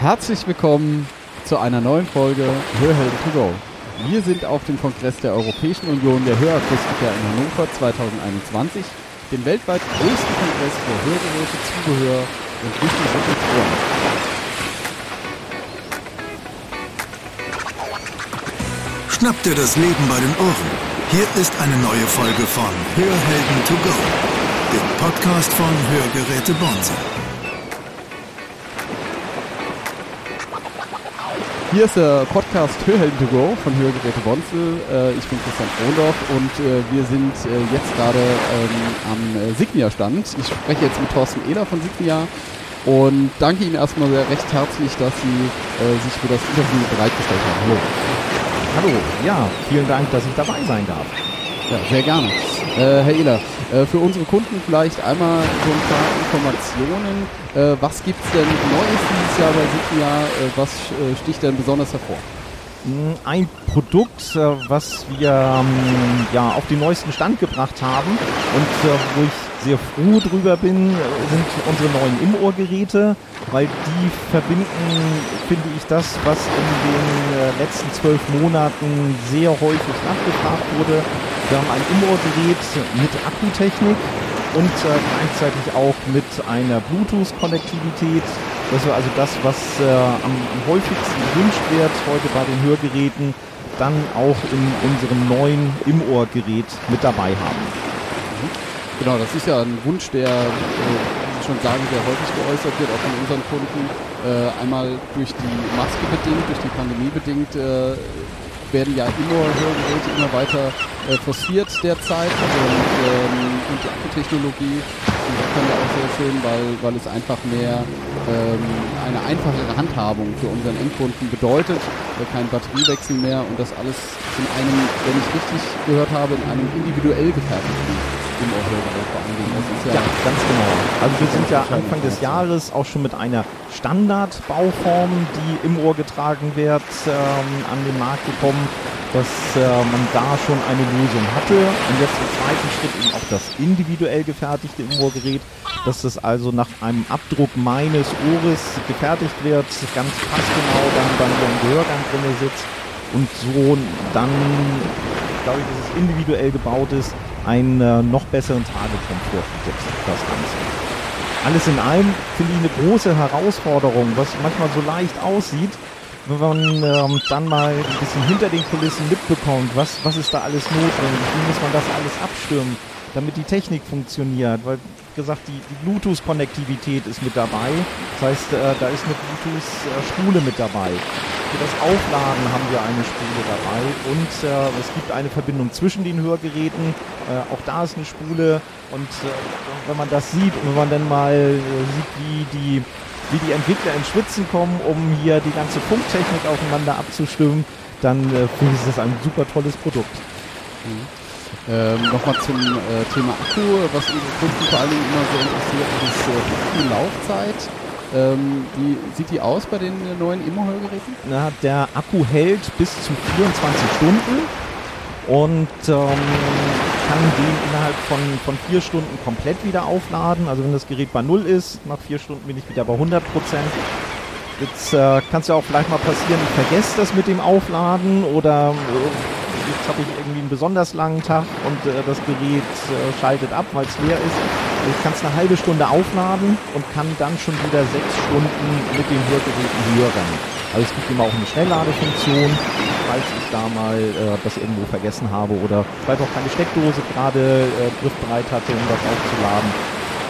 Herzlich willkommen zu einer neuen Folge Hörhelden to go. Wir sind auf dem Kongress der Europäischen Union der Hörakustiker in Hannover 2021, dem weltweit größten Kongress für Hörgeräte, Zubehör und wichtige Ohren. Schnapp dir das Leben bei den Ohren. Hier ist eine neue Folge von Hörhelden to go, dem Podcast von Hörgeräte Bonse. Hier ist der Podcast Hörhelden to go von Hörgeräte Bonzel. Äh, ich bin Christian Frondorf und äh, wir sind äh, jetzt gerade ähm, am Signia-Stand. Ich spreche jetzt mit Thorsten Ehler von Signia und danke Ihnen erstmal sehr recht herzlich, dass Sie sich für das Interview bereitgestellt haben. Hallo. Hallo, ja, vielen Dank, dass ich dabei sein darf. Ja, sehr gerne. Herr Ehler, äh, für unsere Kunden vielleicht einmal so ein paar Informationen. Äh, was gibt es denn Neues dieses Jahr bei Signia? Äh, was äh, sticht denn besonders hervor? Hm, ein Produkt, äh, was wir ähm, ja, auf den neuesten Stand gebracht haben und wo ich sehr froh drüber bin, sind unsere neuen Im-Ohr-Geräte, weil die verbinden, finde ich, das, was in den letzten zwölf Monaten sehr häufig nachgefragt wurde, wir haben ein Im-Ohr-Gerät mit Akkutechnik und äh, gleichzeitig auch mit einer Bluetooth-Konnektivität. Das ist also das, was äh, am, am, häufigsten gewünscht wird heute bei den Hörgeräten, dann auch in unserem neuen Im-Ohr-Gerät mit dabei haben. Genau, das ist ja ein Wunsch, der, äh, schon sagen, sehr häufig geäußert wird, auch von unseren Kunden. Äh, einmal durch die Maske bedingt, durch die Pandemie bedingt äh, werden ja immer Hörgeräte immer weiter äh, forciert derzeit und, ähm, und die Akkutechnologie die kann ja auch sehr schön, weil, weil es einfach mehr ähm, eine einfachere Handhabung für unseren Endkunden bedeutet, äh, kein Batteriewechsel mehr und das alles in einem, wenn ich richtig gehört habe, in einem individuell gefertigten im Dingen. Das ist ja, ja ganz genau. Also wir sind ja Anfang des Jahres auch schon mit einer Standardbauform, die im Ohr getragen wird, ähm, an den Markt gekommen dass äh, man da schon eine Lösung hatte und jetzt im zweiten Schritt eben auch das individuell gefertigte Immogerät, dass das also nach einem Abdruck meines Ohres gefertigt wird, ganz passgenau dann bei so einem Gehörgang drin sitzt und so dann, glaube ich, dass es individuell gebaut ist, einen äh, noch besseren Tagekomfort bietet, das Ganze. Alles in allem finde ich eine große Herausforderung, was manchmal so leicht aussieht, wenn man ähm, dann mal ein bisschen hinter den Kulissen mitbekommt, was, was ist da alles notwendig, wie muss man das alles abstimmen, damit die Technik funktioniert, weil gesagt, die, die Bluetooth-Konnektivität ist mit dabei, das heißt, äh, da ist eine Bluetooth-Spule mit dabei. Für das Aufladen haben wir eine Spule dabei und äh, es gibt eine Verbindung zwischen den Hörgeräten, äh, auch da ist eine Spule und äh, wenn man das sieht und wenn man dann mal äh, sieht, wie die wie die Entwickler ins Schwitzen kommen, um hier die ganze Funktechnik aufeinander abzustimmen, dann äh, finde ich das ein super tolles Produkt. Mhm. Ähm, Nochmal zum äh, Thema Akku, was unsere Kunden vor allen Dingen immer so interessiert, ist äh, die Akkulaufzeit. Ähm, wie sieht die aus bei den äh, neuen Immo-Hörgeräten? Na, der Akku hält bis zu 24 Stunden und ähm, kann den innerhalb von, von vier Stunden komplett wieder aufladen. Also wenn das Gerät bei Null ist, nach vier Stunden bin ich wieder bei 100 Prozent. Jetzt äh, kann es ja auch vielleicht mal passieren, ich vergesse das mit dem Aufladen oder äh, jetzt habe ich irgendwie einen besonders langen Tag und äh, das Gerät äh, schaltet ab, weil es leer ist. Ich kann es eine halbe Stunde aufladen und kann dann schon wieder sechs Stunden mit den Hörgeräten hören. Also es gibt immer auch eine Schnellladefunktion, falls ich da mal äh, das irgendwo vergessen habe oder vielleicht auch keine Steckdose gerade äh, griffbereit hatte, um das aufzuladen.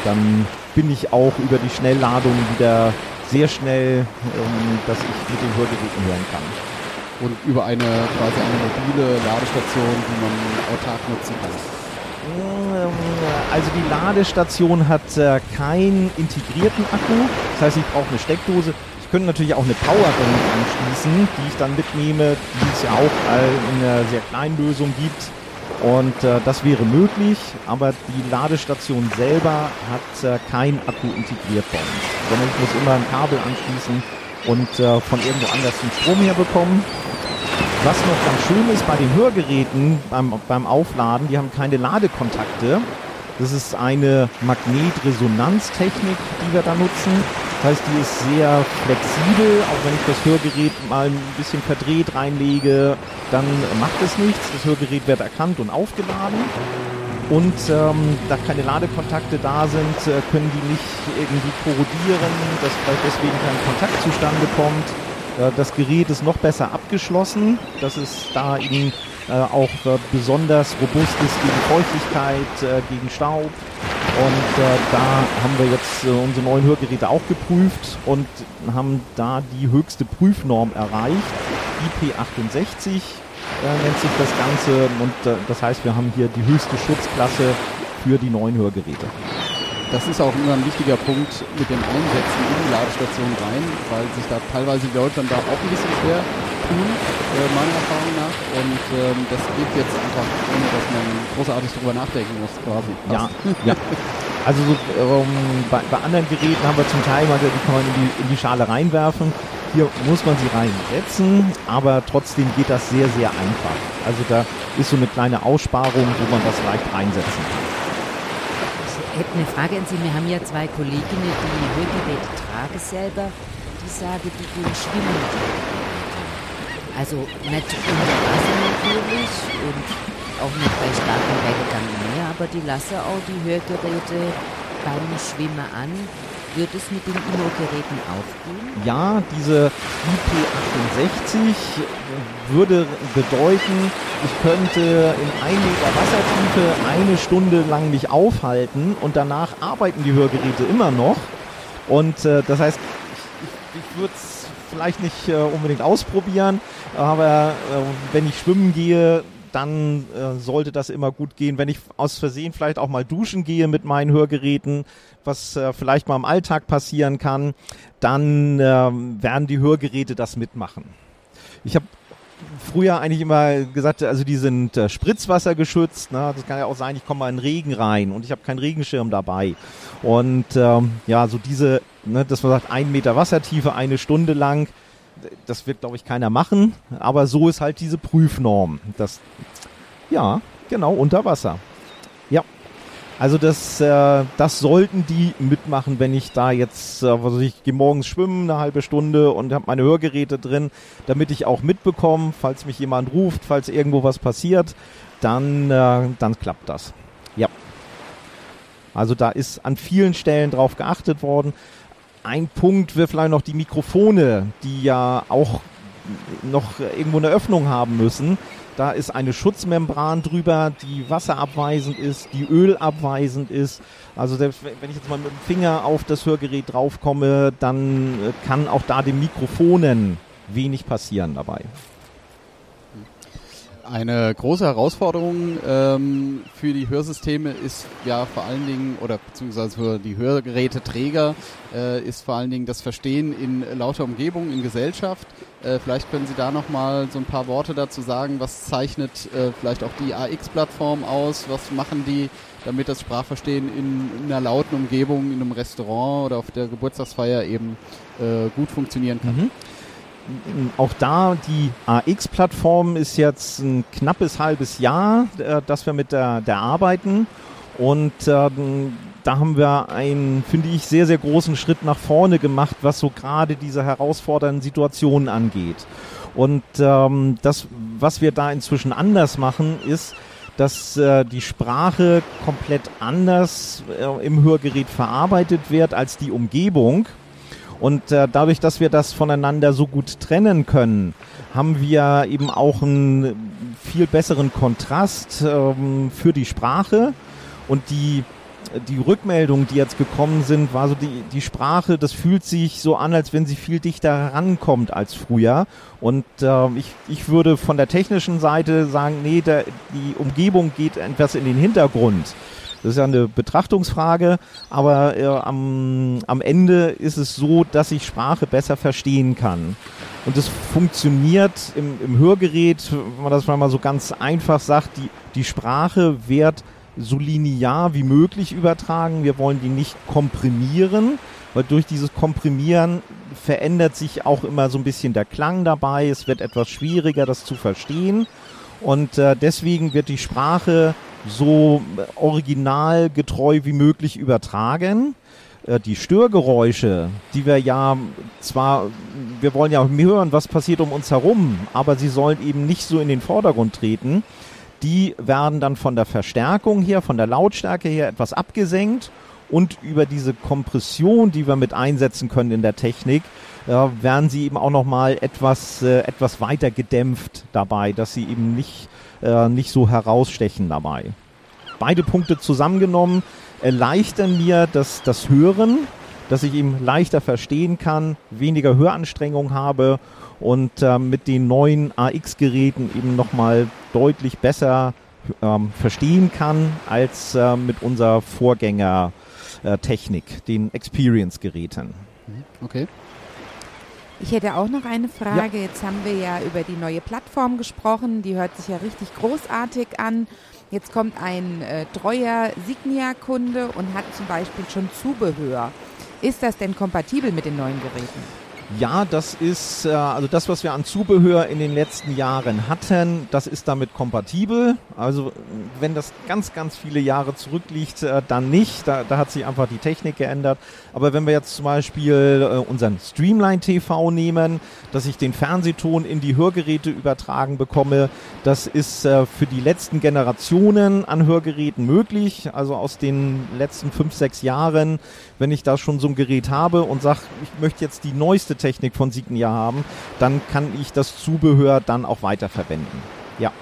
Dann bin ich auch über die Schnellladung wieder sehr schnell, ähm, dass ich mit den Hörgeräten hören kann. Und über eine quasi eine mobile Ladestation, die man autark nutzen kann. Also die Ladestation hat äh, keinen integrierten Akku. Das heißt, ich brauche eine Steckdose. Ich könnte natürlich auch eine Powerbank anschließen, die ich dann mitnehme, die es ja auch in einer sehr kleinen Lösung gibt. Und äh, das wäre möglich, aber die Ladestation selber hat äh, kein Akku integriert bei uns, sondern ich muss immer ein Kabel anschließen und äh, von irgendwo anders den Strom herbekommen. Was noch ganz schön ist bei den Hörgeräten beim, beim Aufladen, die haben keine Ladekontakte. Das ist eine Magnetresonanztechnik, die wir da nutzen. Das heißt, die ist sehr flexibel. Auch wenn ich das Hörgerät mal ein bisschen verdreht reinlege, dann macht es nichts. Das Hörgerät wird erkannt und aufgeladen. Und ähm, da keine Ladekontakte da sind, äh, können die nicht irgendwie korrodieren, dass vielleicht deswegen kein Kontakt zustande kommt. Äh, das Gerät ist noch besser abgeschlossen, dass es da eben äh, auch äh, besonders robust ist gegen Feuchtigkeit, gegen Staub. Und da haben wir jetzt unsere neuen Hörgeräte auch geprüft und haben da die höchste Prüfnorm erreicht. IP68 äh, nennt sich das Ganze und das heißt, wir haben hier die höchste Schutzklasse für die neuen Hörgeräte. Das ist auch immer ein wichtiger Punkt mit dem Einsetzen in die Ladestation rein, weil sich da teilweise die Leute dann da auch ein bisschen schwer tun, äh, meiner Erfahrung nach. Und ähm, das geht jetzt einfach, ohne dass man großartig drüber nachdenken muss, quasi. Ja, ja. Also so, ähm, bei, bei anderen Geräten haben wir zum Teil, die kann man in die, in die Schale reinwerfen. Hier muss man sie reinsetzen, aber trotzdem geht das sehr, sehr einfach. Also da ist so eine kleine Aussparung, wo man das leicht reinsetzen kann hätte eine Frage an Sie. Wir haben ja zwei Kolleginnen, die Hörgeräte tragen selber. Die sagen, die gehen schwimmen. Also nicht unter Wasser natürlich und auch nicht bei starkem Weggang mehr, aber die lassen auch die Hörgeräte beim Schwimmen an. Wird es mit den IMO-Geräten aufgehen? Ja, diese IP68 würde bedeuten, ich könnte in 1 Meter Wassertiefe eine Stunde lang mich aufhalten und danach arbeiten die Hörgeräte immer noch. Und äh, das heißt, ich, ich würde es vielleicht nicht äh, unbedingt ausprobieren, aber äh, wenn ich schwimmen gehe, dann äh, sollte das immer gut gehen. Wenn ich aus Versehen vielleicht auch mal duschen gehe mit meinen Hörgeräten, was äh, vielleicht mal im Alltag passieren kann, dann äh, werden die Hörgeräte das mitmachen. Ich habe früher eigentlich immer gesagt, also die sind äh, Spritzwasser geschützt. Ne? Das kann ja auch sein, ich komme mal in Regen rein und ich habe keinen Regenschirm dabei. Und ähm, ja, so diese, ne, dass man sagt, ein Meter Wassertiefe, eine Stunde lang, das wird, glaube ich, keiner machen. Aber so ist halt diese Prüfnorm. Das, ja, genau, unter Wasser. Ja. Also das, äh, das sollten die mitmachen, wenn ich da jetzt, äh, weiß ich, gehe morgens schwimmen, eine halbe Stunde und habe meine Hörgeräte drin, damit ich auch mitbekomme, falls mich jemand ruft, falls irgendwo was passiert, dann, äh, dann klappt das. Ja. Also da ist an vielen Stellen drauf geachtet worden. Ein Punkt wäre vielleicht noch die Mikrofone, die ja auch noch irgendwo eine Öffnung haben müssen. Da ist eine Schutzmembran drüber, die wasserabweisend ist, die ölabweisend ist. Also selbst wenn ich jetzt mal mit dem Finger auf das Hörgerät draufkomme, dann kann auch da den Mikrofonen wenig passieren dabei. Eine große Herausforderung ähm, für die Hörsysteme ist ja vor allen Dingen, oder beziehungsweise für die Hörgeräteträger, äh, ist vor allen Dingen das Verstehen in lauter Umgebung, in Gesellschaft. Äh, vielleicht können Sie da nochmal so ein paar Worte dazu sagen. Was zeichnet äh, vielleicht auch die AX-Plattform aus? Was machen die, damit das Sprachverstehen in, in, einer lauten Umgebung, in einem Restaurant oder auf der Geburtstagsfeier eben äh, gut funktionieren kann? Mhm auch da, die AX-Plattform ist jetzt ein knappes halbes Jahr, äh, dass wir mit der, der arbeiten. Und ähm, da haben wir einen, finde ich, sehr, sehr großen Schritt nach vorne gemacht, was so gerade diese herausfordernden Situationen angeht. Und ähm, das, was wir da inzwischen anders machen, ist, dass äh, die Sprache komplett anders äh, im Hörgerät verarbeitet wird als die Umgebung. Und äh, dadurch, dass wir das voneinander so gut trennen können, haben wir eben auch einen viel besseren Kontrast ähm, für die Sprache. Und die, die Rückmeldungen, die jetzt gekommen sind, war so die, die Sprache, das fühlt sich so an, als wenn sie viel dichter herankommt als früher. Und äh, ich, ich würde von der technischen Seite sagen, nee, der, die Umgebung geht etwas in den Hintergrund. Das ist ja eine Betrachtungsfrage, aber äh, am, am Ende ist es so, dass ich Sprache besser verstehen kann. Und es funktioniert im, im Hörgerät, wenn man das mal so ganz einfach sagt, die, die Sprache wird so linear wie möglich übertragen. Wir wollen die nicht komprimieren, weil durch dieses Komprimieren verändert sich auch immer so ein bisschen der Klang dabei. Es wird etwas schwieriger, das zu verstehen. Und äh, deswegen wird die Sprache so originalgetreu wie möglich übertragen. äh, die Störgeräusche, die wir ja zwar, wir wollen ja hören, was passiert um uns herum, aber sie sollen eben nicht so in den Vordergrund treten. Die werden dann von der Verstärkung her, von der Lautstärke her etwas abgesenkt und über diese Kompression, die wir mit einsetzen können in der Technik, äh, werden sie eben auch nochmal etwas, äh, etwas weiter gedämpft dabei, dass sie eben nicht, äh, nicht so herausstechen dabei. Beide Punkte zusammengenommen erleichtern mir das, das Hören, dass ich eben leichter verstehen kann, weniger Höranstrengung habe und äh, mit den neuen AX-Geräten eben nochmal deutlich besser ähm, verstehen kann als äh, mit unserer Vorgängertechnik, äh, den Experience-Geräten. Mhm. Okay. Ich hätte auch noch eine Frage. Ja. Jetzt haben wir ja über die neue Plattform gesprochen. Die hört sich ja richtig großartig an. Jetzt kommt ein äh, treuer Signia-Kunde und hat zum Beispiel schon Zubehör. Ist das denn kompatibel mit den neuen Geräten? Ja, das ist, äh, also das, was wir an Zubehör in den letzten Jahren hatten, das ist damit kompatibel. Also wenn das ganz, ganz viele Jahre zurückliegt, äh, dann nicht. Da, da hat sich einfach die Technik geändert. Aber wenn wir jetzt zum Beispiel äh, unseren Streamline TV nehmen, dass ich den Fernsehton in die Hörgeräte übertragen bekomme, das ist äh, für die letzten Generationen an Hörgeräten möglich. Also aus den letzten fünf, sechs Jahren, wenn ich da schon so ein Gerät habe und sage, ich möchte jetzt die neueste Technik von Signia haben, dann kann ich das Zubehör dann auch weiterverwenden. Ja.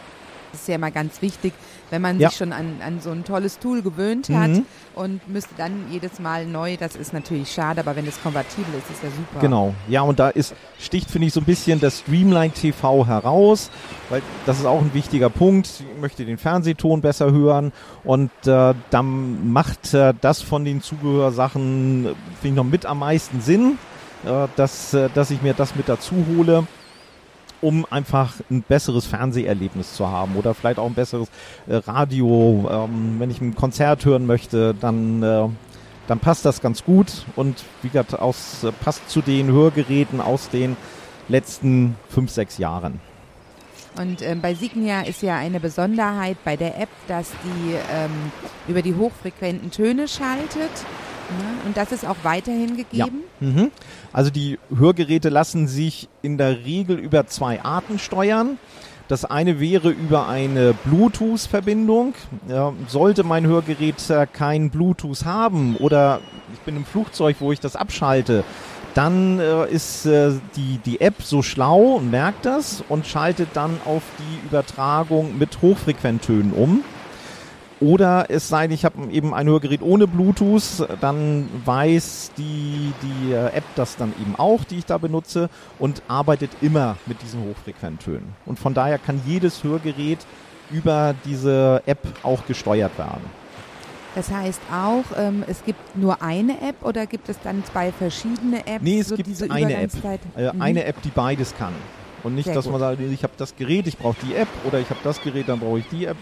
Das ist ja mal ganz wichtig, wenn man ja. sich schon an, an so ein tolles Tool gewöhnt hat mhm. und müsste dann jedes Mal neu, das ist natürlich schade, aber wenn es kompatibel ist, ist ja super. Genau, ja und da ist, sticht finde ich so ein bisschen das Streamline TV heraus, weil das ist auch ein wichtiger Punkt, ich möchte den Fernsehton besser hören und äh, dann macht äh, das von den Zubehörsachen, finde ich noch mit am meisten Sinn, äh, dass, äh, dass ich mir das mit dazu hole um einfach ein besseres Fernseherlebnis zu haben oder vielleicht auch ein besseres äh, Radio. Ähm, wenn ich ein Konzert hören möchte, dann, äh, dann passt das ganz gut und wie gesagt, aus, äh, passt zu den Hörgeräten aus den letzten fünf, sechs Jahren. Und ähm, bei Signia ist ja eine Besonderheit bei der App, dass die ähm, über die hochfrequenten Töne schaltet. Ja, und das ist auch weiterhin gegeben? Ja. Mhm. Also die Hörgeräte lassen sich in der Regel über zwei Arten steuern. Das eine wäre über eine Bluetooth-Verbindung. Ja, sollte mein Hörgerät äh, kein Bluetooth haben oder ich bin im Flugzeug, wo ich das abschalte, dann äh, ist äh, die, die App so schlau und merkt das und schaltet dann auf die Übertragung mit Hochfrequenttönen um. Oder es sei denn, ich habe eben ein Hörgerät ohne Bluetooth, dann weiß die, die äh, App das dann eben auch, die ich da benutze und arbeitet immer mit diesen Hochfrequenttönen. Und von daher kann jedes Hörgerät über diese App auch gesteuert werden. Das heißt auch, ähm, es gibt nur eine App oder gibt es dann zwei verschiedene Apps? Nee, es so gibt eine App. Äh, mhm. Eine App, die beides kann. Und nicht, Sehr dass gut. man sagt, ich habe das Gerät, ich brauche die App oder ich habe das Gerät, dann brauche ich die App.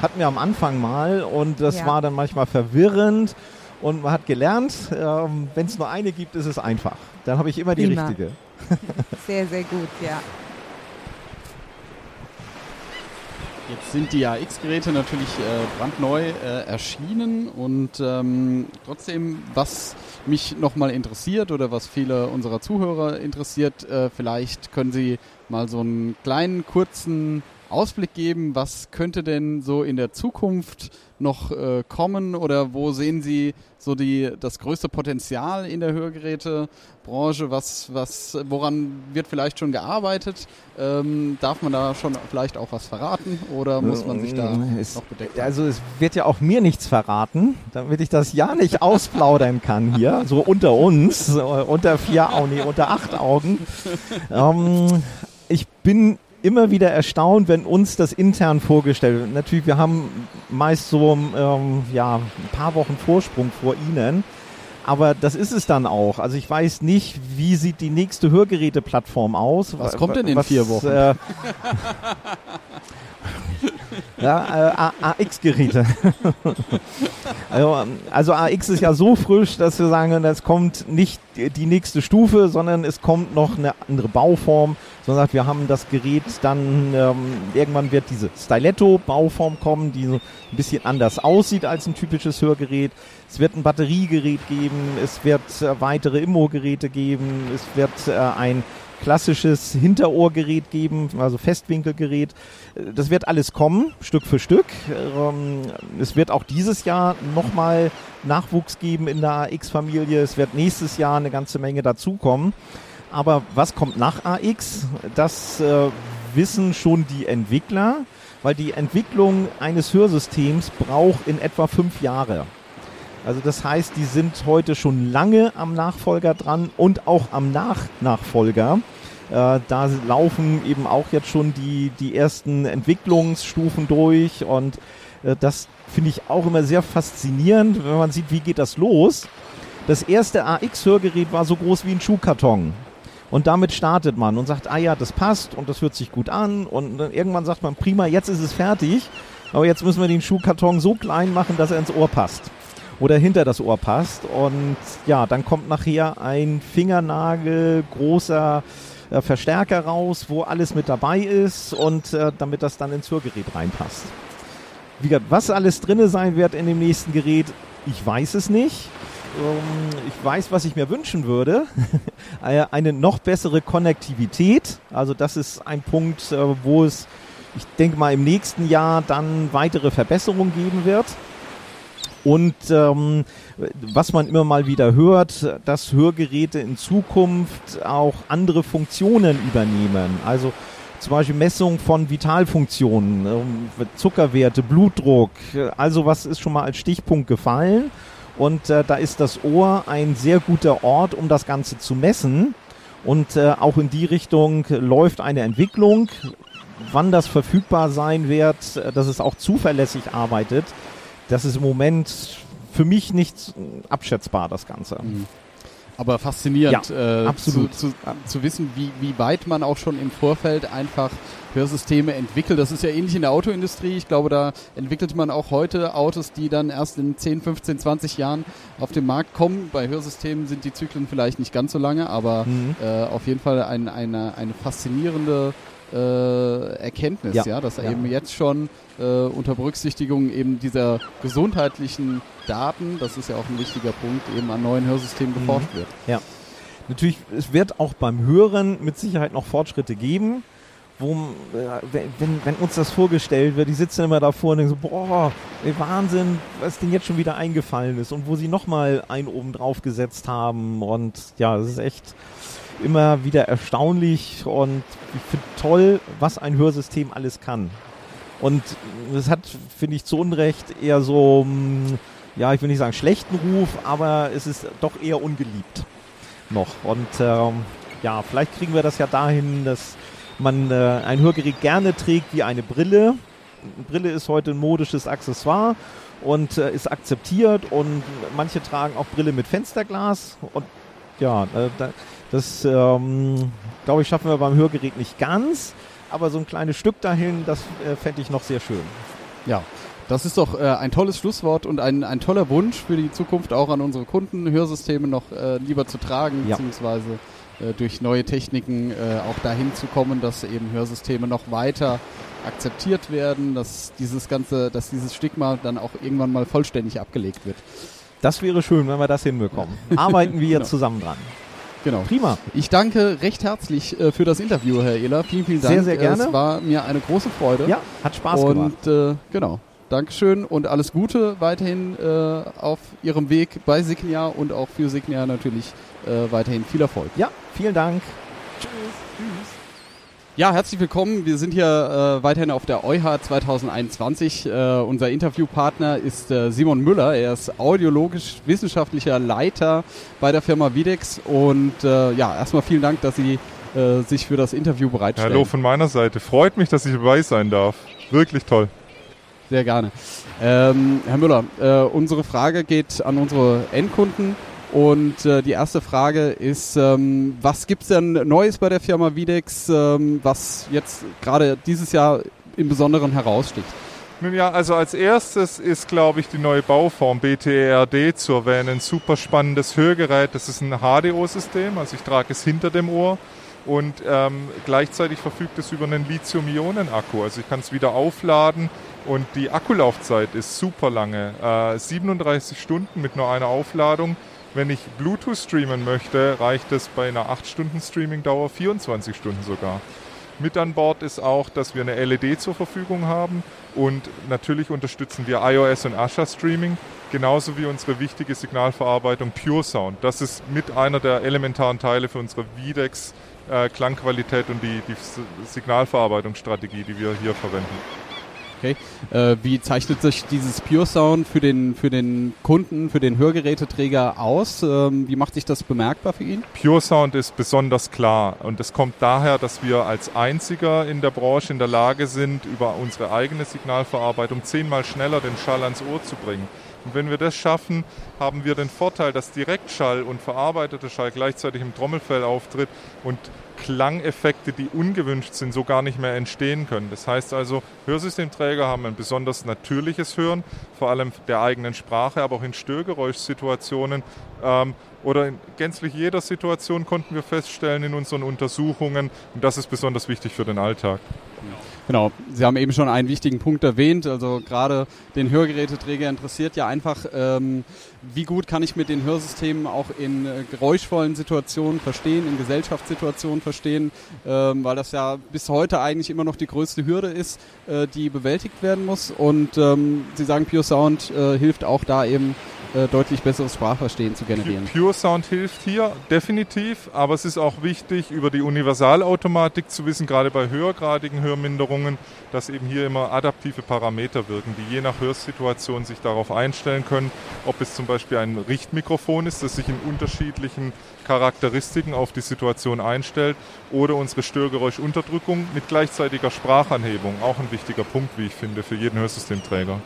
Hatten wir am Anfang mal und das ja. war dann manchmal verwirrend. Und man hat gelernt, ähm, wenn es nur eine gibt, ist es einfach. Dann habe ich immer die immer. richtige. Sehr, sehr gut, ja. Jetzt sind die AX-Geräte natürlich äh, brandneu äh, erschienen und ähm, trotzdem, was mich nochmal interessiert oder was viele unserer Zuhörer interessiert, äh, vielleicht können Sie mal so einen kleinen, kurzen Ausblick geben, was könnte denn so in der Zukunft noch äh, kommen oder wo sehen Sie so die, das größte Potenzial in der Hörgerätebranche? Was, was, woran wird vielleicht schon gearbeitet? Ähm, darf man da schon vielleicht auch was verraten oder muss man sich da mm, es, noch bedecken? Also es wird ja auch mir nichts verraten, damit ich das ja nicht ausplaudern kann hier, so unter uns, so unter vier Augen, nee, unter acht Augen. Ähm, ich bin immer wieder erstaunt, wenn uns das intern vorgestellt wird. Natürlich, wir haben meist so ähm, ja, ein paar Wochen Vorsprung vor Ihnen. Aber das ist es dann auch. Also ich weiß nicht, wie sieht die nächste Hörgeräteplattform aus. Was kommt denn in was, vier Wochen? Äh, ja, äh, AX-Geräte. also, also AX ist ja so frisch, dass wir sagen, es kommt nicht die nächste Stufe, sondern es kommt noch eine andere Bauform. Sondern sagt, wir haben das Gerät dann, ähm, irgendwann wird diese Stiletto-Bauform kommen, die so ein bisschen anders aussieht als ein typisches Hörgerät. Es wird ein Batteriegerät geben, es wird äh, weitere Immo-Geräte geben, es wird äh, ein klassisches Hinterohrgerät geben, also Festwinkelgerät. Das wird alles kommen, Stück für Stück. Ähm, es wird auch dieses Jahr nochmal Nachwuchs geben in der AX-Familie. Es wird nächstes Jahr eine ganze Menge dazukommen. Aber was kommt nach AX? Das äh, wissen schon die Entwickler, weil die Entwicklung eines Hörsystems braucht in etwa fünf Jahre. Also das heißt, die sind heute schon lange am Nachfolger dran und auch am Nach-Nachfolger. Äh, da laufen eben auch jetzt schon die, die ersten Entwicklungsstufen durch und äh, das finde ich auch immer sehr faszinierend, wenn man sieht, wie geht das los. Das erste AX-Hörgerät war so groß wie ein Schuhkarton. Und damit startet man und sagt, ah ja, das passt und das hört sich gut an. Und irgendwann sagt man, prima, jetzt ist es fertig. Aber jetzt müssen wir den Schuhkarton so klein machen, dass er ins Ohr passt oder hinter das Ohr passt. Und ja, dann kommt nachher ein Fingernagel großer äh, Verstärker raus, wo alles mit dabei ist und äh, damit das dann ins Hörgerät reinpasst. Wie gesagt, was alles drinne sein wird in dem nächsten Gerät, ich weiß es nicht. Ähm, ich weiß, was ich mir wünschen würde. Eine noch bessere Konnektivität. Also das ist ein Punkt, äh, wo es, ich denke mal, im nächsten Jahr dann weitere Verbesserungen geben wird. Und ähm, was man immer mal wieder hört, dass Hörgeräte in Zukunft auch andere Funktionen übernehmen. Also zum Beispiel Messung von Vitalfunktionen, ähm, Zuckerwerte, Blutdruck. Also was ist schon mal als Stichpunkt gefallen. Und äh, da ist das Ohr ein sehr guter Ort, um das Ganze zu messen. Und äh, auch in die Richtung läuft eine Entwicklung. Wann das verfügbar sein wird, äh, dass es auch zuverlässig arbeitet, das ist im Moment für mich nicht abschätzbar, das Ganze. Mhm. Aber faszinierend, ja, äh, absolut. Zu, zu, zu, wissen, wie, wie weit man auch schon im Vorfeld einfach Hörsysteme entwickelt. Das ist ja ähnlich in der Autoindustrie. Ich glaube, da entwickelt man auch heute Autos, die dann erst in 10, 15, 20 Jahren auf den Markt kommen. Bei Hörsystemen sind die Zyklen vielleicht nicht ganz so lange, aber mhm. äh, auf jeden Fall ein, eine, eine faszinierende äh, Erkenntnis, ja, ja dass ja. eben jetzt schon äh, unter Berücksichtigung eben dieser gesundheitlichen Daten, das ist ja auch ein wichtiger Punkt, eben an neuen Hörsystemen mhm. geforscht wird. Ja. Natürlich, es wird auch beim Hören mit Sicherheit noch Fortschritte geben, wo, äh, wenn, wenn uns das vorgestellt wird, die sitzen immer davor und denken so, boah, Wahnsinn, was denen jetzt schon wieder eingefallen ist und wo sie nochmal einen oben drauf gesetzt haben und ja, das ist echt, immer wieder erstaunlich und ich finde toll, was ein Hörsystem alles kann. Und das hat, finde ich, zu Unrecht eher so, hm, ja, ich will nicht sagen schlechten Ruf, aber es ist doch eher ungeliebt noch. Und ähm, ja, vielleicht kriegen wir das ja dahin, dass man äh, ein Hörgerät gerne trägt wie eine Brille. Brille ist heute ein modisches Accessoire und äh, ist akzeptiert und manche tragen auch Brille mit Fensterglas und ja, äh, da, das, ähm, glaube ich, schaffen wir beim Hörgerät nicht ganz. Aber so ein kleines Stück dahin, das äh, fände ich noch sehr schön. Ja, das ist doch äh, ein tolles Schlusswort und ein, ein toller Wunsch für die Zukunft auch an unsere Kunden, Hörsysteme noch äh, lieber zu tragen, ja. beziehungsweise äh, durch neue Techniken äh, auch dahin zu kommen, dass eben Hörsysteme noch weiter akzeptiert werden, dass dieses ganze, dass dieses Stigma dann auch irgendwann mal vollständig abgelegt wird. Das wäre schön, wenn wir das hinbekommen. Arbeiten wir genau. zusammen dran. Genau. Prima. Ich danke recht herzlich äh, für das Interview, Herr Ehler. Vielen, vielen Dank. Sehr, sehr gerne. Es war mir eine große Freude. Ja, hat Spaß und, gemacht. Und äh, genau. Dankeschön und alles Gute weiterhin äh, auf Ihrem Weg bei Signia und auch für Signia natürlich äh, weiterhin viel Erfolg. Ja, vielen Dank. Tschüss. Tschüss. Ja, herzlich willkommen. Wir sind hier äh, weiterhin auf der EuH 2021. Äh, unser Interviewpartner ist äh, Simon Müller. Er ist audiologisch-wissenschaftlicher Leiter bei der Firma Videx. Und äh, ja, erstmal vielen Dank, dass Sie äh, sich für das Interview bereitstellen. Hallo von meiner Seite. Freut mich, dass ich dabei sein darf. Wirklich toll. Sehr gerne. Ähm, Herr Müller, äh, unsere Frage geht an unsere Endkunden. Und äh, die erste Frage ist, ähm, was gibt's denn Neues bei der Firma Videx, ähm, was jetzt gerade dieses Jahr im Besonderen heraussticht? Nun ja, also als erstes ist, glaube ich, die neue Bauform BTRD zu erwähnen. Ein super spannendes Hörgerät. Das ist ein HDO-System, also ich trage es hinter dem Ohr und ähm, gleichzeitig verfügt es über einen Lithium-Ionen-Akku. Also ich kann es wieder aufladen und die Akkulaufzeit ist super lange. Äh, 37 Stunden mit nur einer Aufladung. Wenn ich Bluetooth streamen möchte, reicht es bei einer 8-Stunden-Streaming-Dauer 24 Stunden sogar. Mit an Bord ist auch, dass wir eine LED zur Verfügung haben und natürlich unterstützen wir iOS und Asha Streaming, genauso wie unsere wichtige Signalverarbeitung Pure Sound. Das ist mit einer der elementaren Teile für unsere VDEX äh, Klangqualität und die, die Signalverarbeitungsstrategie, die wir hier verwenden. Okay. Äh, wie zeichnet sich dieses Pure Sound für den, für den Kunden, für den Hörgeräteträger aus? Ähm, wie macht sich das bemerkbar für ihn? Pure Sound ist besonders klar und es kommt daher, dass wir als einziger in der Branche in der Lage sind, über unsere eigene Signalverarbeitung zehnmal schneller den Schall ans Ohr zu bringen. Und wenn wir das schaffen, haben wir den Vorteil, dass Direktschall und verarbeiteter Schall gleichzeitig im Trommelfell auftritt und Klangeffekte, die ungewünscht sind, so gar nicht mehr entstehen können. Das heißt also, Hörsystemträger haben ein besonders natürliches Hören, vor allem der eigenen Sprache, aber auch in Störgeräuschsituationen ähm, oder in gänzlich jeder Situation konnten wir feststellen in unseren Untersuchungen, und das ist besonders wichtig für den Alltag. Genau, Sie haben eben schon einen wichtigen Punkt erwähnt. Also gerade den Hörgeräteträger interessiert ja einfach, ähm, wie gut kann ich mit den Hörsystemen auch in äh, geräuschvollen Situationen verstehen, in Gesellschaftssituationen verstehen, ähm, weil das ja bis heute eigentlich immer noch die größte Hürde ist, äh, die bewältigt werden muss. Und ähm, Sie sagen, Pure Sound äh, hilft auch da eben äh, deutlich besseres Sprachverstehen zu generieren. Pure Sound hilft hier definitiv, aber es ist auch wichtig, über die Universalautomatik zu wissen, gerade bei höhergradigen Hörminderungen, dass eben hier immer adaptive Parameter wirken, die je nach Hörsituation sich darauf einstellen können, ob es zum Beispiel ein Richtmikrofon ist, das sich in unterschiedlichen Charakteristiken auf die Situation einstellt, oder unsere Störgeräuschunterdrückung mit gleichzeitiger Sprachanhebung, auch ein wichtiger Punkt, wie ich finde, für jeden Hörsystemträger.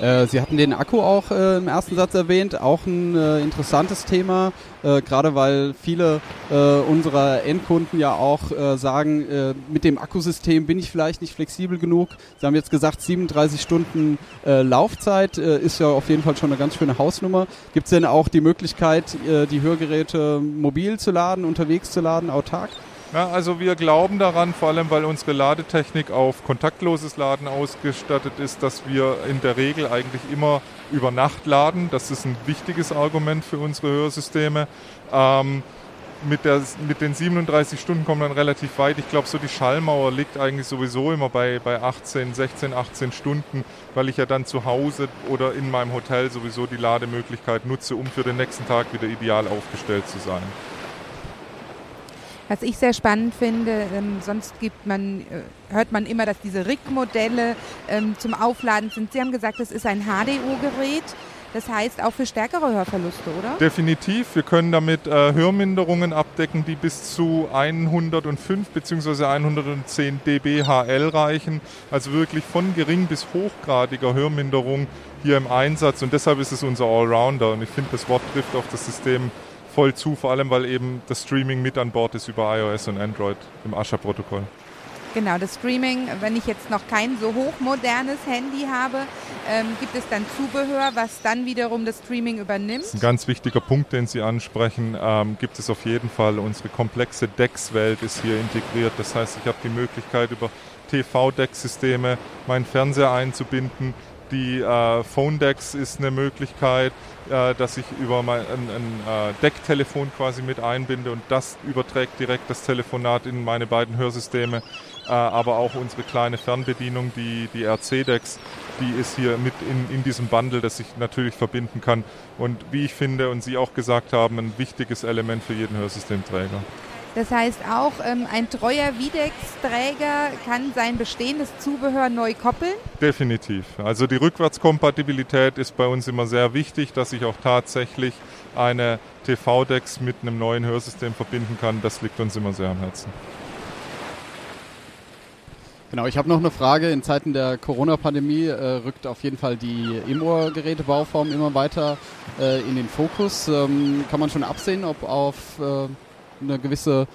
Äh, Sie hatten den Akku auch äh, im ersten Satz erwähnt, auch ein äh, interessantes Thema, äh, gerade weil viele äh, unserer Endkunden ja auch sagen, mit dem Akkusystem bin ich vielleicht nicht flexibel genug. Sie haben jetzt gesagt, 37 Stunden Laufzeit ist ja auf jeden Fall schon eine ganz schöne Hausnummer. Gibt es denn auch die Möglichkeit, die Hörgeräte mobil zu laden, unterwegs zu laden, autark? Ja, also wir glauben daran, vor allem weil unsere Ladetechnik auf kontaktloses Laden ausgestattet ist, dass wir in der Regel eigentlich immer über Nacht laden. Das ist ein wichtiges Argument für unsere Hörsysteme. Ähm, mit, der, mit den 37 Stunden kommen dann relativ weit. Ich glaube, so die Schallmauer liegt eigentlich sowieso immer bei, bei 18, 16, 18 Stunden, weil ich ja dann zu Hause oder in meinem Hotel sowieso die Lademöglichkeit nutze, um für den nächsten Tag wieder ideal aufgestellt zu sein. Was ich sehr spannend finde, ähm, sonst gibt man, äh, hört man immer, dass diese RIG-Modelle ähm, zum Aufladen sind. Sie haben gesagt, das ist ein HDO-Gerät. Das heißt auch für stärkere Hörverluste, oder? Definitiv. Wir können damit äh, Hörminderungen abdecken, die bis zu 105 bzw. 110 dB HL reichen. Also wirklich von gering bis hochgradiger Hörminderung hier im Einsatz. Und deshalb ist es unser Allrounder. Und ich finde, das Wort trifft auf das System voll zu, vor allem weil eben das Streaming mit an Bord ist über iOS und Android im Asha-Protokoll. Genau, das Streaming, wenn ich jetzt noch kein so hochmodernes Handy habe, ähm, gibt es dann Zubehör, was dann wiederum das Streaming übernimmt? Das ist ein ganz wichtiger Punkt, den Sie ansprechen. Ähm, gibt es auf jeden Fall. Unsere komplexe DEX-Welt ist hier integriert. Das heißt, ich habe die Möglichkeit, über TV-DEX-Systeme meinen Fernseher einzubinden. Die äh, Phone Decks ist eine Möglichkeit, äh, dass ich über mein, ein, ein äh, Decktelefon quasi mit einbinde und das überträgt direkt das Telefonat in meine beiden Hörsysteme. Äh, aber auch unsere kleine Fernbedienung, die, die RC-Decks, die ist hier mit in, in diesem Bundle, das ich natürlich verbinden kann. Und wie ich finde und Sie auch gesagt haben, ein wichtiges Element für jeden Hörsystemträger. Das heißt auch, ähm, ein treuer Videx-Träger kann sein bestehendes Zubehör neu koppeln? Definitiv. Also die Rückwärtskompatibilität ist bei uns immer sehr wichtig, dass ich auch tatsächlich eine TV-Dex mit einem neuen Hörsystem verbinden kann. Das liegt uns immer sehr am Herzen. Genau, ich habe noch eine Frage. In Zeiten der Corona-Pandemie äh, rückt auf jeden Fall die Imor-Gerätebauform immer weiter äh, in den Fokus. Ähm, kann man schon absehen, ob auf äh, eine gewisse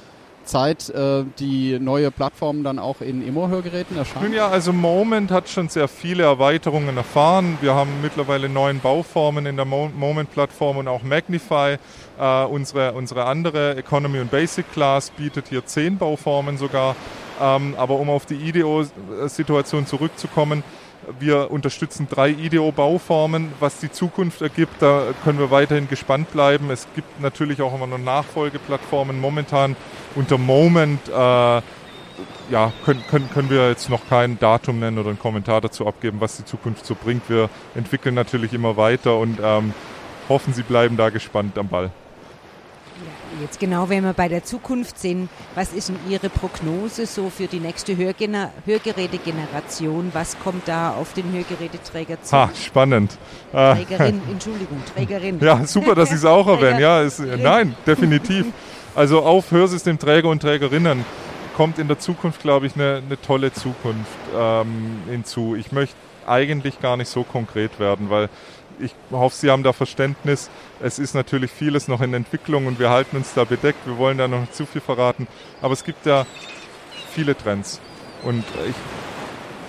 Zeit äh, die neue Plattform dann auch in Immo-Hörgeräten erscheint? Nun ja, also Moment hat schon sehr viele Erweiterungen erfahren. Wir haben mittlerweile neun Bauformen in der Moment-Plattform und auch Magnify. Äh, unsere, unsere andere Economy und Basic Class bietet hier zehn Bauformen sogar. Ähm, aber um auf die IDEO-Situation zurückzukommen, wir unterstützen drei IDEO-Bauformen. Was die Zukunft ergibt, da können wir weiterhin gespannt bleiben. Es gibt natürlich auch immer noch Nachfolgeplattformen. Momentan unter Moment äh, ja, können, können, können wir jetzt noch kein Datum nennen oder einen Kommentar dazu abgeben, was die Zukunft so bringt. Wir entwickeln natürlich immer weiter und ähm, hoffen, Sie bleiben da gespannt am Ball. Jetzt genau, wenn wir bei der Zukunft sind, was ist denn Ihre Prognose so für die nächste Hörgener Hörgerätegeneration? Was kommt da auf den Hörgeräteträger zu? Ha, spannend. Trägerin, Entschuldigung, Trägerin. Ja, super, dass Sie es auch erwähnen. Ja, ist, nein, definitiv. Also auf Hörsystemträger und Trägerinnen kommt in der Zukunft, glaube ich, eine, eine tolle Zukunft ähm, hinzu. Ich möchte eigentlich gar nicht so konkret werden, weil ich hoffe, Sie haben da Verständnis. Es ist natürlich vieles noch in Entwicklung und wir halten uns da bedeckt. Wir wollen da noch nicht zu viel verraten. Aber es gibt ja viele Trends. Und ich,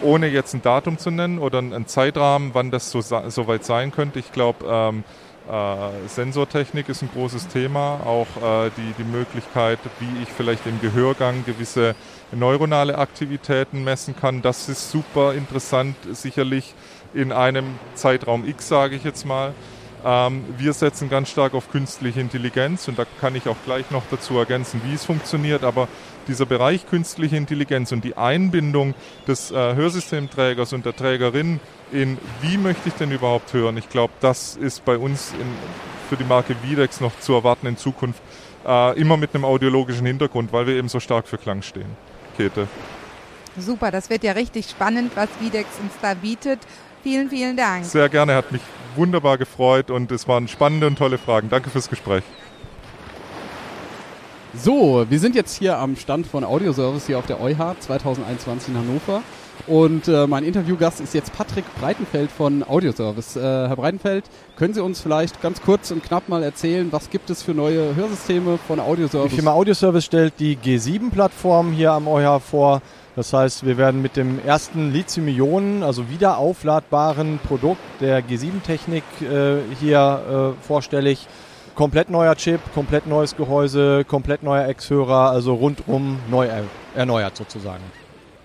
ohne jetzt ein Datum zu nennen oder einen Zeitrahmen, wann das so, so weit sein könnte, ich glaube, ähm, äh, Sensortechnik ist ein großes Thema. Auch äh, die, die Möglichkeit, wie ich vielleicht im Gehörgang gewisse neuronale Aktivitäten messen kann, das ist super interessant, sicherlich in einem Zeitraum X, sage ich jetzt mal. Ähm, wir setzen ganz stark auf künstliche Intelligenz und da kann ich auch gleich noch dazu ergänzen, wie es funktioniert. Aber dieser Bereich künstliche Intelligenz und die Einbindung des äh, Hörsystemträgers und der Trägerin in, wie möchte ich denn überhaupt hören, ich glaube, das ist bei uns in, für die Marke Videx noch zu erwarten in Zukunft. Äh, immer mit einem audiologischen Hintergrund, weil wir eben so stark für Klang stehen. Käthe. Super, das wird ja richtig spannend, was Videx uns da bietet. Vielen, vielen Dank. Sehr gerne, hat mich wunderbar gefreut und es waren spannende und tolle Fragen. Danke fürs Gespräch. So, wir sind jetzt hier am Stand von Audioservice hier auf der EuH 2021 in Hannover. Und äh, mein Interviewgast ist jetzt Patrick Breitenfeld von Audioservice. Äh, Herr Breitenfeld, können Sie uns vielleicht ganz kurz und knapp mal erzählen, was gibt es für neue Hörsysteme von Audioservice? Die Firma Audioservice stellt die G7-Plattform hier am EuH vor. Das heißt, wir werden mit dem ersten Lithium-Ionen, also wieder aufladbaren Produkt der G7-Technik äh, hier äh, vorstellig. Komplett neuer Chip, komplett neues Gehäuse, komplett neuer Ex-Hörer, also rundum neu er erneuert sozusagen.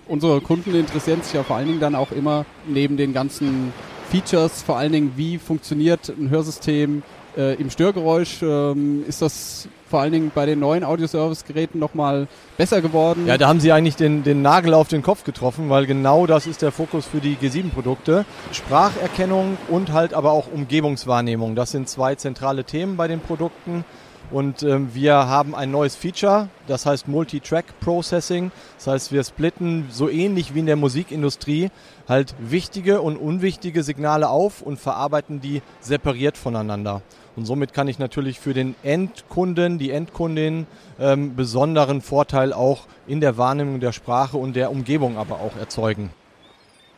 Unsere Kunden interessieren sich ja vor allen Dingen dann auch immer neben den ganzen Features, vor allen Dingen, wie funktioniert ein Hörsystem äh, im Störgeräusch. Ähm, ist das vor allen Dingen bei den neuen Audioservice-Geräten nochmal besser geworden. Ja, da haben Sie eigentlich den, den Nagel auf den Kopf getroffen, weil genau das ist der Fokus für die G7-Produkte. Spracherkennung und halt aber auch Umgebungswahrnehmung. Das sind zwei zentrale Themen bei den Produkten. Und ähm, wir haben ein neues Feature, das heißt Multi-Track Processing. Das heißt, wir splitten so ähnlich wie in der Musikindustrie halt wichtige und unwichtige Signale auf und verarbeiten die separiert voneinander. Und somit kann ich natürlich für den Endkunden, die Endkundin ähm, besonderen Vorteil auch in der Wahrnehmung der Sprache und der Umgebung aber auch erzeugen.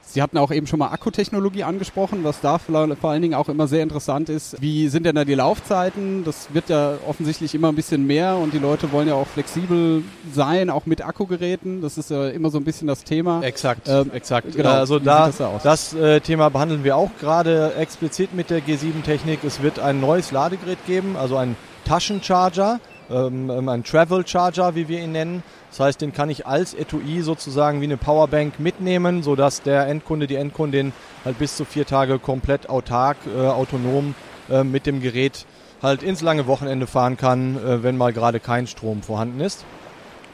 Sie hatten auch eben schon mal Akkutechnologie angesprochen, was da vor allen Dingen auch immer sehr interessant ist. Wie sind denn da die Laufzeiten? Das wird ja offensichtlich immer ein bisschen mehr und die Leute wollen ja auch flexibel sein, auch mit Akkugeräten. Das ist ja immer so ein bisschen das Thema. Exakt, ähm, exakt. Genau. Also da, das, da das äh, Thema behandeln wir auch gerade explizit mit der G7-Technik. Es wird ein neues Ladegerät geben, also ein Taschencharger, ähm, ähm ein Travel Charger, wie wir ihn nennen das heißt, den kann ich als Etui sozusagen wie eine Powerbank mitnehmen, sodass der Endkunde, die Endkundin halt bis zu vier Tage komplett autark, äh, autonom äh, mit dem Gerät halt ins lange Wochenende fahren kann, äh, wenn mal gerade kein Strom vorhanden ist.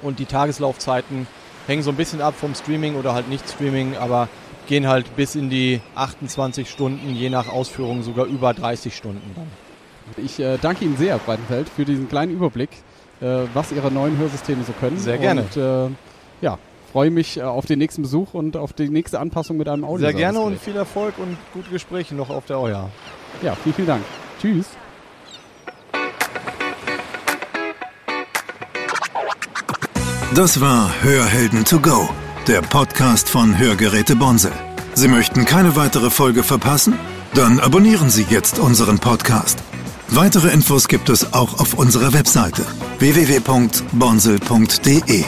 Und die Tageslaufzeiten hängen so ein bisschen ab vom Streaming oder halt nicht Streaming, aber gehen halt bis in die 28 Stunden, je nach Ausführung sogar über 30 Stunden dann. Ich äh, danke Ihnen sehr, Breitenfeld, für diesen kleinen Überblick äh, was ihre neuen Hörsysteme so können. Sehr gerne. Und äh, ja, freue mich äh, auf den nächsten Besuch und auf die nächste Anpassung mit einem Audio. Sehr gerne und viel Erfolg und gute Gespräche noch auf der Euer. Ja, vielen, vielen Dank. Tschüss. Das war Hörhelden to go, der Podcast von Hörgeräte Bonse. Sie möchten keine weitere Folge verpassen? Dann abonnieren Sie jetzt unseren Podcast. Weitere Infos gibt es auch auf unserer Webseite www.bonsel.de